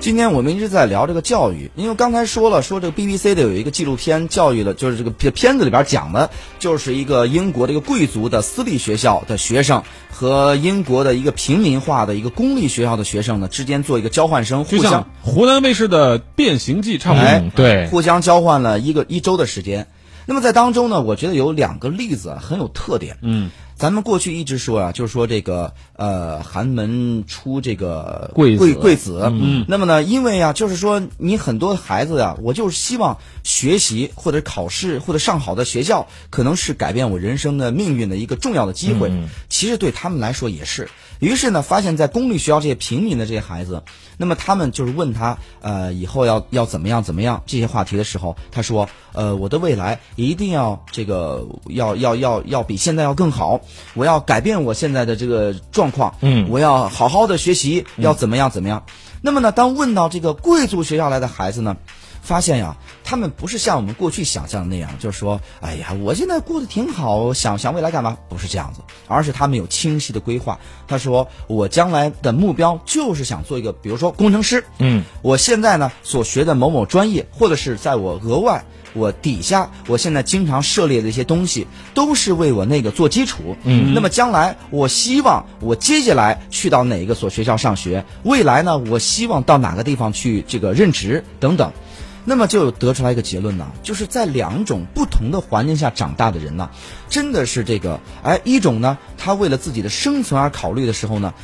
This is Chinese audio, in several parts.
今天我们一直在聊这个教育，因为刚才说了，说这个 BBC 的有一个纪录片教育的，就是这个片片子里边讲的，就是一个英国的一个贵族的私立学校的学生和英国的一个平民化的一个公立学校的学生呢之间做一个交换生，互相湖南卫视的《变形记》差不多。对互相交换了一个一周的时间。那么在当中呢，我觉得有两个例子很有特点。嗯，咱们过去一直说啊，就是说这个呃寒门出这个贵贵贵子。嗯，那么呢，因为啊，就是说你很多孩子呀、我就是希望学习或者考试或者上好的学校，可能是改变我人生的命运的一个重要的机会。其实对他们来说也是。于是呢，发现在公立学校这些平民的这些孩子，那么他们就是问他，呃，以后要要怎么样怎么样这些话题的时候，他说，呃，我的未来一定要这个要要要要比现在要更好，我要改变我现在的这个状况，嗯我要好好的学习，要怎么样怎么样。那么呢，当问到这个贵族学校来的孩子呢，发现呀，他们不是像我们过去想象的那样，就是说，哎呀，我现在过得挺好，想想未来干嘛？不是这样子，而是他们有清晰的规划。他说，我将来的目标就是想做一个，比如说工程师。嗯，我现在呢所学的某某专业，或者是在我额外。我底下，我现在经常涉猎的一些东西，都是为我那个做基础。嗯，那么将来，我希望我接下来去到哪一个所学校上学，未来呢，我希望到哪个地方去这个任职等等。那么就得出来一个结论呢，就是在两种不同的环境下长大的人呢，真的是这个，哎，一种呢，他为了自己的生存而考虑的时候呢，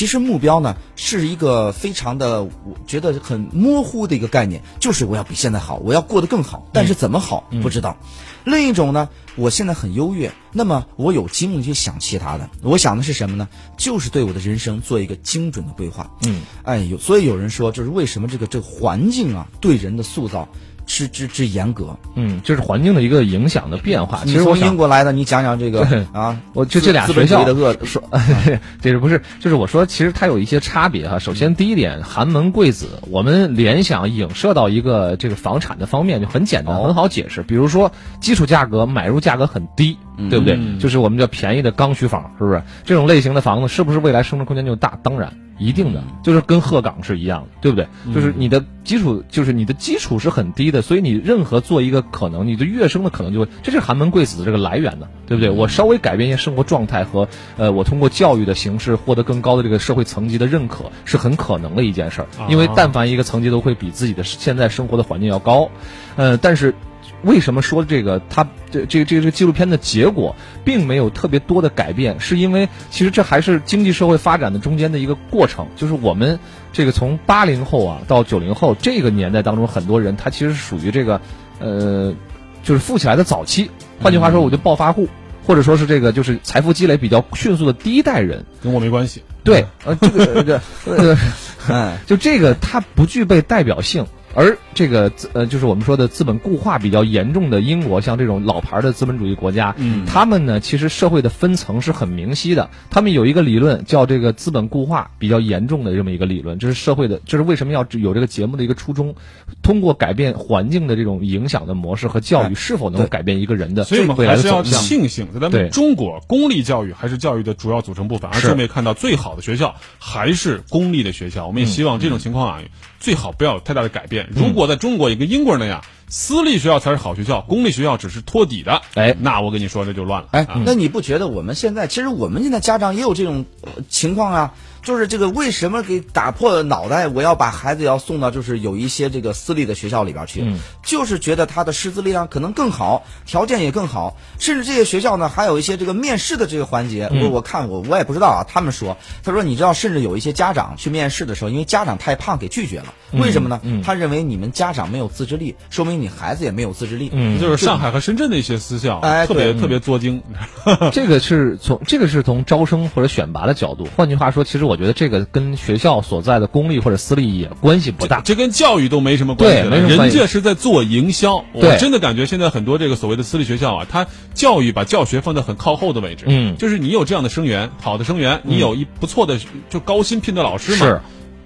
其实目标呢是一个非常的，我觉得很模糊的一个概念，就是我要比现在好，我要过得更好，但是怎么好、不知道。另一种呢，我现在很优越，那么我有精力去想其他的。我想的是什么呢？就是对我的人生做一个精准的规划。嗯，哎，有所以有人说，就是为什么这个这个环境啊，对人的塑造之之之严格。嗯，就是环境的一个影响的变化。其实从英，国来的，你讲讲这个啊，我就这俩学校的恶说，这是不是？就是我说，其实它有一些差别哈。首先，第一点，寒门贵子，我们联想影射到一个这个房产的方面就很简单，哦很好解释。比如说，基础价格买入价格很低，对不对？就是我们叫便宜的刚需房，是不是？这种类型的房子是不是未来升值空间就大？当然。一定的，就是跟鹤岗是一样的，对不对？就是你的基础，就是你的基础是很低的，所以你任何做一个可能，你的跃升的可能就会，这是寒门贵子的这个来源呢，对不对？我稍微改变一些生活状态和呃，我通过教育的形式获得更高的这个社会层级的认可，是很可能的一件事儿。因为但凡一个层级都会比自己的现在生活的环境要高，呃，但是。为什么说这个它这这这个纪录片的结果并没有特别多的改变？是因为其实这还是经济社会发展的中间的一个过程，就是我们这个从八零后啊到九零后这个年代当中，很多人他其实是属于这个呃，就是富起来的早期。换句话说，我就暴发户，或者说是这个就是财富积累比较迅速的第一代人。跟我没关系。对，呃，这个这个呃。哎，就这个它不具备代表性，而这个资呃，就是我们说的资本固化比较严重的英国，像这种老牌的资本主义国家，嗯他们呢其实社会的分层是很明晰的。他们有一个理论叫这个资本固化比较严重的这么一个理论，这是社会的，这是为什么要有这个节目的一个初衷，通过改变环境的这种影响的模式和教育，是否能够改变一个人的所以我们还是要。庆幸，在咱们中国，公立教育还是教育的主要组成部分，而且是我们也看到最好的学校还是公立的学校。我们也希望这种情况啊，最好不要有太大的改变。如果在中国也跟英国人那样，私立学校才是好学校，公立学校只是托底的，哎那我跟你说这就乱了。哎啊，那你不觉得我们现在其实我们现在家长也有这种呃情况啊？就是这个为什么给打破了脑袋，我要把孩子要送到就是有一些这个私立的学校里边去，就是觉得他的师资力量可能更好，条件也更好，甚至这些学校呢还有一些这个面试的这个环节。我我看我我也不知道啊，他们说，他说你知道，甚至有一些家长去面试的时候，因为家长太胖给拒绝了，为什么呢？他认为你们家长没有自制力，说明你孩子也没有自制力。嗯就是上海和深圳的一些私校，哎特别特别作精。这个是从这个是从招生或者选拔的角度。换句话说，其实我觉得这个跟学校所在的公立或者私立也关系不大。这跟教育都没什么关系了，对没什么关系人家是在做营销。我对真的感觉现在很多这个所谓的私立学校啊，它教育把教学放在很靠后的位置。嗯就是你有这样的生源，好的生源，你有一不错的就高薪聘的老师嘛。是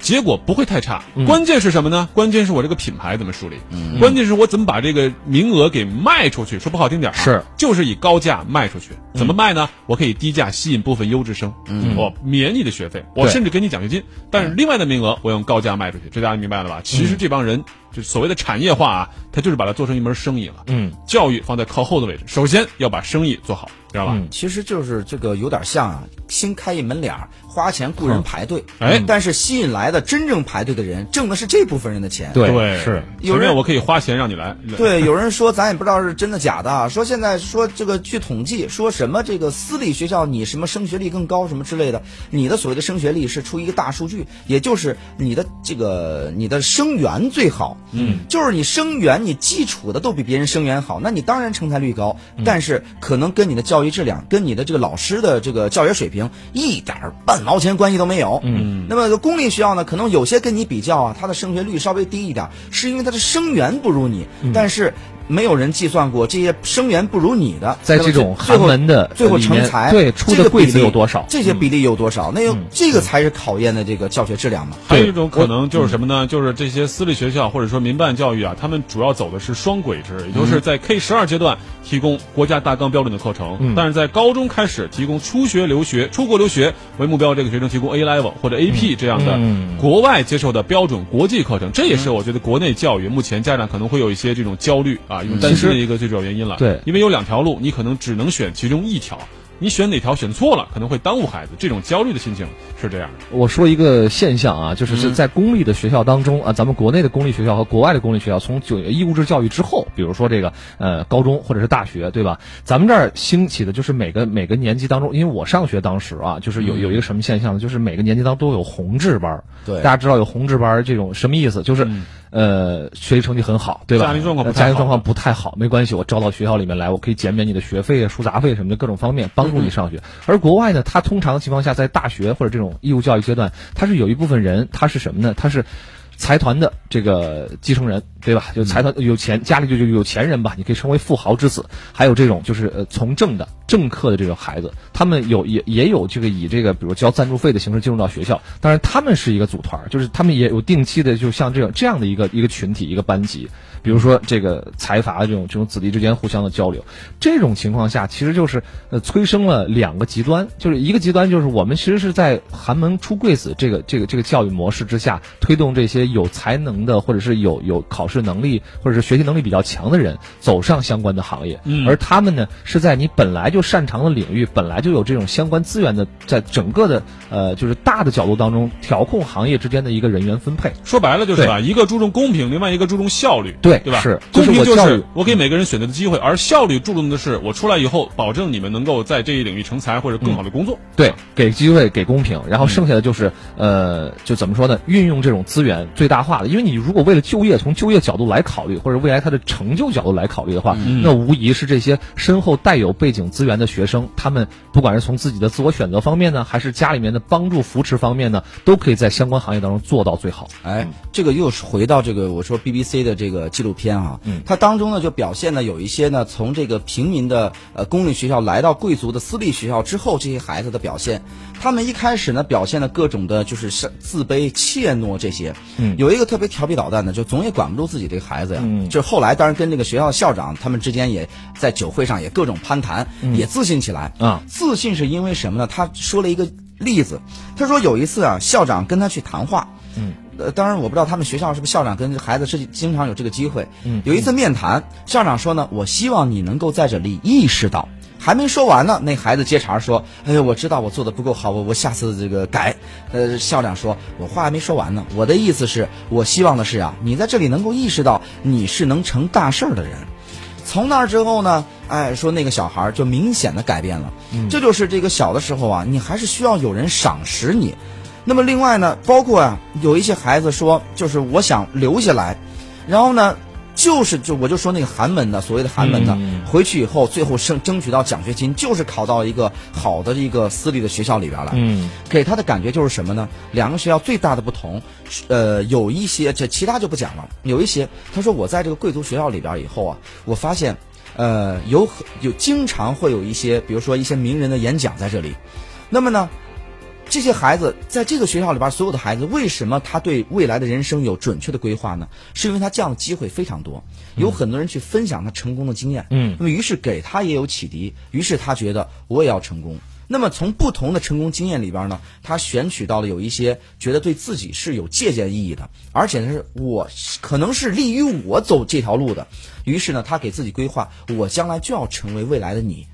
结果不会太差。嗯关键是什么呢？关键是我这个品牌怎么树立，关键是我怎么把这个名额给卖出去。说不好听点儿啊是就是以高价卖出去。怎么卖呢？我可以低价吸引部分优质生，我免你的学费，我甚至给你奖学金。但是另外的名额我用高价卖出去，这大家明白了吧？其实这帮人就所谓的产业化啊，他就是把它做成一门生意了。嗯，教育放在靠后的位置，首先要把生意做好，知道吧？嗯。其实就是这个有点像啊，新开一门脸儿，花钱雇人排队，哎。但是吸引来的真正排队的人，挣的是这部分人的钱。对对，是。有人我可以花钱让你来，对，有人说咱也不知道是真的假的啊，说现在说这个据统计说什么这个私立学校你什么升学率更高什么之类的，你的所谓的升学率是出一个大数据，也就是你的这个你的生源最好，嗯，就是你生源你基础的都比别人生源好，那你当然成才率高，但是可能跟你的教育质量跟你的这个老师的这个教学水平一点儿半毛钱关系都没有，嗯，那么公立学校呢，可能有些跟你比较啊，它的升学率稍微低一点，是因为它的生源不如你，但是。没有人计算过这些生源不如你的，在这种寒门的最后成才，对出的贵子有多少？这些比例有多少？那有这个才是考验的这个教学质量嘛。还有一种可能就是什么呢？就是这些私立学校或者说民办教育啊，他们主要走的是双轨制，也就是在 K 十二阶段提供国家大纲标准的课程，嗯但是在高中开始提供出学留学、出国留学为目标，这个学生提供 A level 或者 AP 这样的嗯国外接受的标准国际课程。这也是我觉得国内教育目前家长可能会有一些这种焦虑啊，一种担心的一个最主要原因了。对因为有两条路，你可能只能选其中一条。你选哪条选错了，可能会耽误孩子，这种焦虑的心情是这样的。我说一个现象啊，就是是在公立的学校当中啊，咱们国内的公立学校和国外的公立学校，从九义务制教育之后，比如说这个呃高中或者是大学，对吧？咱们这儿兴起的就是每个每个年级当中，因为我上学当时啊，就是有有一个什么现象呢？就是每个年级当中都有红志班。对大家知道有红志班这种什么意思？就是。呃，学习成绩很好，对吧？家庭状况不太好家庭状况不太好，没关系，我招到学校里面来，我可以减免你的学费啊、书杂费什么的各种方面，帮助你上学。而国外呢，它通常情况下在大学或者这种义务教育阶段，它是有一部分人，他是什么呢？他是财团的这个继承人，对吧？就财团有钱，家里就就有钱人吧，你可以称为富豪之子。还有这种就是呃从政的政客的这种孩子，他们有也也有这个以这个比如交赞助费的形式进入到学校，当然他们是一个组团，就是他们也有定期的，就像这样这样的一个一个群体一个班级。比如说这个财阀的这种这种子弟之间互相的交流，这种情况下其实就是呃催生了两个极端，就是一个极端就是我们其实是在寒门出贵子这个这个这个教育模式之下，推动这些有才能的或者是有有考试能力或者是学习能力比较强的人走上相关的行业，嗯而他们呢是在你本来就擅长的领域，本来就有这种相关资源的，在整个的呃就是大的角度当中调控行业之间的一个人员分配。说白了就是吧，一个注重公平，另外一个注重效率，对对吧？是公平就是我给每个人选择的机会，而效率注重的是我出来以后保证你们能够在这一领域成才或者更好的工作。对，给机会，给公平，然后剩下的就是，呃，就怎么说呢？运用这种资源最大化的。因为你如果为了就业，从就业角度来考虑，或者未来他的成就角度来考虑的话，那无疑是这些身后带有背景资源的学生，他们不管是从自己的自我选择方面呢，还是家里面的帮助扶持方面呢，都可以在相关行业当中做到最好。哎，这个又是回到这个我说 BBC 的这个纪录片啊，嗯。它当中呢就表现了有一些呢从这个平民的呃公立学校来到贵族的私立学校之后，这些孩子的表现，他们一开始呢表现了各种的就是是自卑、怯懦这些，嗯有一个特别调皮捣蛋的，就总也管不住自己这个孩子呀，嗯。就是后来当然跟这个学校校长他们之间也在酒会上也各种攀谈，也自信起来。啊。自信是因为什么呢？他说了一个例子，他说有一次啊，校长跟他去谈话，嗯，呃，当然我不知道他们学校是不是校长跟孩子是经常有这个机会，嗯。有一次面谈，校长说呢，我希望你能够在这里意识到。还没说完呢，那孩子接茬说：“哎呦，我知道我做的不够好，我我下次这个改。”呃，校长说：“我话还没说完呢，我的意思是，我希望的是啊，你在这里能够意识到你是能成大事儿的人。”从那之后呢，哎，说那个小孩就明显的改变了。这就是这个小的时候啊，你还是需要有人赏识你。那么另外呢，包括啊，有一些孩子说，就是我想留下来，然后呢，就是就我就说那个寒门的，所谓的寒门的，嗯回去以后最后争争取到奖学金，就是考到一个好的一个私立的学校里边来。嗯给他的感觉就是什么呢？两个学校最大的不同，呃，有一些这其他就不讲了。有一些，他说我在这个贵族学校里边以后啊，我发现，呃，有很有经常会有一些，比如说一些名人的演讲在这里。那么呢，这些孩子在这个学校里边，所有的孩子为什么他对未来的人生有准确的规划呢？是因为他这样的机会非常多，有很多人去分享他成功的经验。嗯，那么于是给他也有启迪，于是他觉得我也要成功。那么从不同的成功经验里边呢，他选取到了有一些觉得对自己是有借鉴意义的，而且呢是我可能是利于我走这条路的。于是呢，他给自己规划，我将来就要成为未来的你。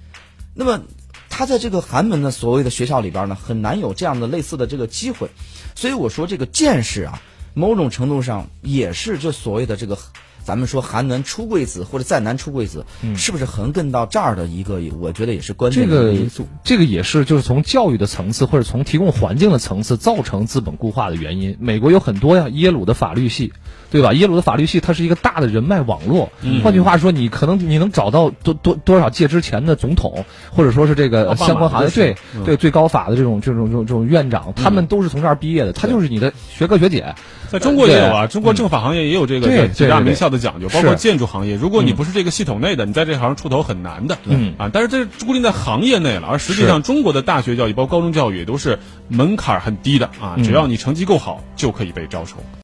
那么他在这个寒门的所谓的学校里边呢，很难有这样的类似的这个机会。所以我说这个见识啊，某种程度上也是这所谓的这个。咱们说寒门出贵子或者再难出贵子，是不是横亘到这儿的一个？我觉得也是关键的因素。这个也是就是从教育的层次或者从提供环境的层次造成资本固化的原因。美国有很多呀，耶鲁的法律系，对吧？耶鲁的法律系它是一个大的人脉网络。换句话说，你可能你能找到多多多少届之前的总统，或者说是这个相关行业对对最高法的这种这种这种这种院长，他们都是从这儿毕业的，他就是你的学哥学姐。在中国也有啊，中国政法行业也有这个几大名校的讲究，包括建筑行业。如果你不是这个系统内的，你在这行出头很难的。嗯啊，但是这是固定在行业内了，而实际上中国的大学教育包括高中教育也都是门槛很低的啊，只要你成绩够好就可以被招收。